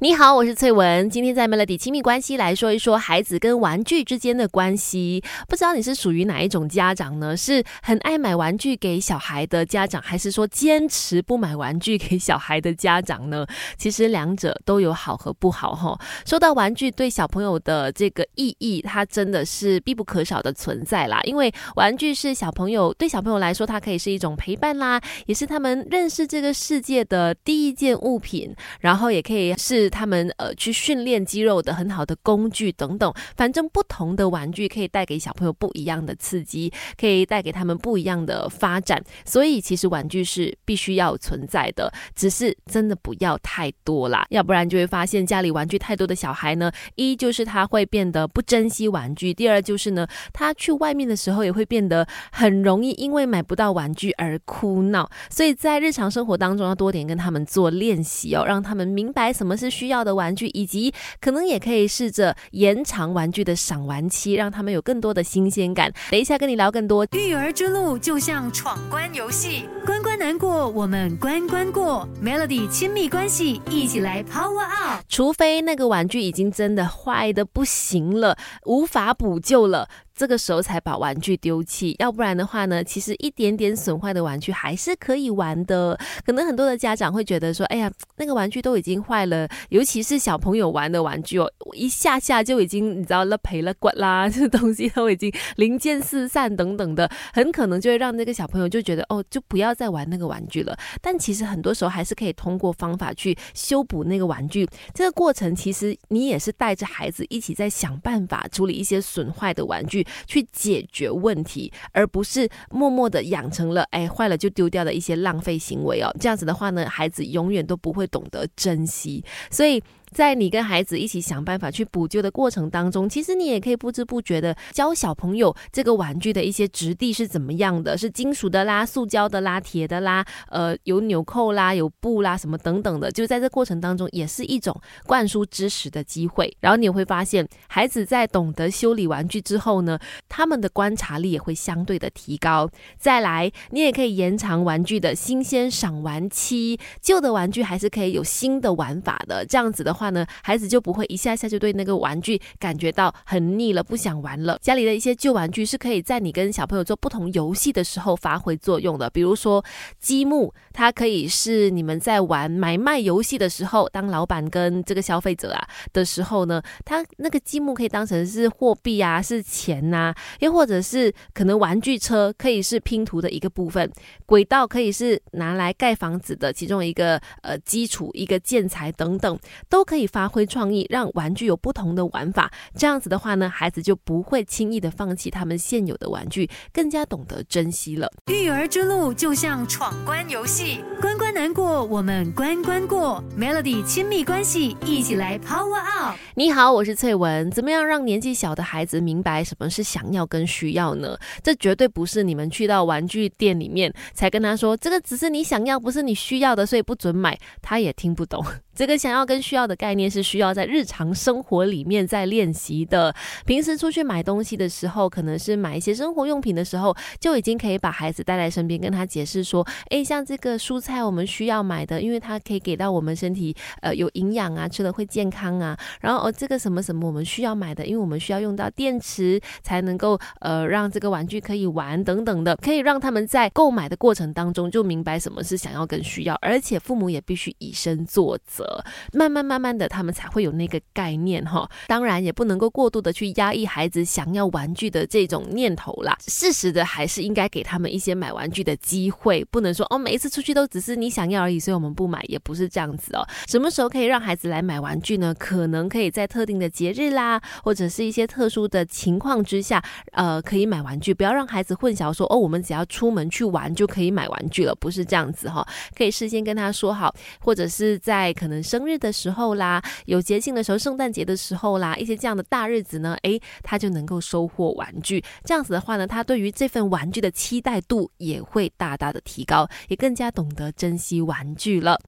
你好，我是翠文。今天在 Melody 亲密关系来说一说孩子跟玩具之间的关系。不知道你是属于哪一种家长呢？是很爱买玩具给小孩的家长，还是说坚持不买玩具给小孩的家长呢？其实两者都有好和不好哈。说到玩具对小朋友的这个意义，它真的是必不可少的存在啦。因为玩具是小朋友对小朋友来说，它可以是一种陪伴啦，也是他们认识这个世界的第一件物品，然后也可以是。他们呃去训练肌肉的很好的工具等等，反正不同的玩具可以带给小朋友不一样的刺激，可以带给他们不一样的发展。所以其实玩具是必须要存在的，只是真的不要太多啦，要不然就会发现家里玩具太多的小孩呢，一就是他会变得不珍惜玩具，第二就是呢，他去外面的时候也会变得很容易因为买不到玩具而哭闹。所以在日常生活当中要多点跟他们做练习哦，让他们明白什么是。需要的玩具，以及可能也可以试着延长玩具的赏玩期，让他们有更多的新鲜感。等一下跟你聊更多。育儿之路就像闯关游戏，关关难过，我们关关过。Melody 亲密关系，一起来 Power Up。除非那个玩具已经真的坏的不行了，无法补救了。这个时候才把玩具丢弃，要不然的话呢，其实一点点损坏的玩具还是可以玩的。可能很多的家长会觉得说，哎呀，那个玩具都已经坏了，尤其是小朋友玩的玩具哦，一下下就已经你知道了赔了骨啦，这东西都已经零件四散等等的，很可能就会让那个小朋友就觉得哦，就不要再玩那个玩具了。但其实很多时候还是可以通过方法去修补那个玩具。这个过程其实你也是带着孩子一起在想办法处理一些损坏的玩具。去解决问题，而不是默默的养成了哎坏了就丢掉的一些浪费行为哦。这样子的话呢，孩子永远都不会懂得珍惜，所以。在你跟孩子一起想办法去补救的过程当中，其实你也可以不知不觉的教小朋友这个玩具的一些质地是怎么样的，是金属的啦、塑胶的啦、铁的啦，呃，有纽扣啦、有布啦什么等等的，就在这过程当中也是一种灌输知识的机会。然后你会发现，孩子在懂得修理玩具之后呢，他们的观察力也会相对的提高。再来，你也可以延长玩具的新鲜赏玩期，旧的玩具还是可以有新的玩法的。这样子的话。呢，孩子就不会一下下就对那个玩具感觉到很腻了，不想玩了。家里的一些旧玩具是可以在你跟小朋友做不同游戏的时候发挥作用的。比如说积木，它可以是你们在玩买卖游戏的时候，当老板跟这个消费者啊的时候呢，它那个积木可以当成是货币啊，是钱呐，又或者是可能玩具车可以是拼图的一个部分，轨道可以是拿来盖房子的其中一个呃基础一个建材等等，都可。以发挥创意，让玩具有不同的玩法。这样子的话呢，孩子就不会轻易的放弃他们现有的玩具，更加懂得珍惜了。育儿之路就像闯关游戏，关关难过，我们关关过。Melody 亲密关系，一起来 Power Up。你好，我是翠文。怎么样让年纪小的孩子明白什么是想要跟需要呢？这绝对不是你们去到玩具店里面才跟他说，这个只是你想要，不是你需要的，所以不准买。他也听不懂。这个想要跟需要的概念是需要在日常生活里面在练习的。平时出去买东西的时候，可能是买一些生活用品的时候，就已经可以把孩子带在身边，跟他解释说：，诶，像这个蔬菜我们需要买的，因为它可以给到我们身体呃有营养啊，吃了会健康啊。然后哦，这个什么什么我们需要买的，因为我们需要用到电池才能够呃让这个玩具可以玩等等的，可以让他们在购买的过程当中就明白什么是想要跟需要，而且父母也必须以身作则。慢慢慢慢的，他们才会有那个概念哈。当然，也不能够过度的去压抑孩子想要玩具的这种念头啦。适时的，还是应该给他们一些买玩具的机会，不能说哦，每一次出去都只是你想要而已，所以我们不买，也不是这样子哦。什么时候可以让孩子来买玩具呢？可能可以在特定的节日啦，或者是一些特殊的情况之下，呃，可以买玩具。不要让孩子混淆说哦，我们只要出门去玩就可以买玩具了，不是这样子哈。可以事先跟他说好，或者是在可能生日的时候啦，有节庆的时候，圣诞节的时候啦，一些这样的大日子呢，诶，他就能够收获玩具。这样子的话呢，他对于这份玩具的期待度也会大大的提高，也更加懂得珍惜玩具了。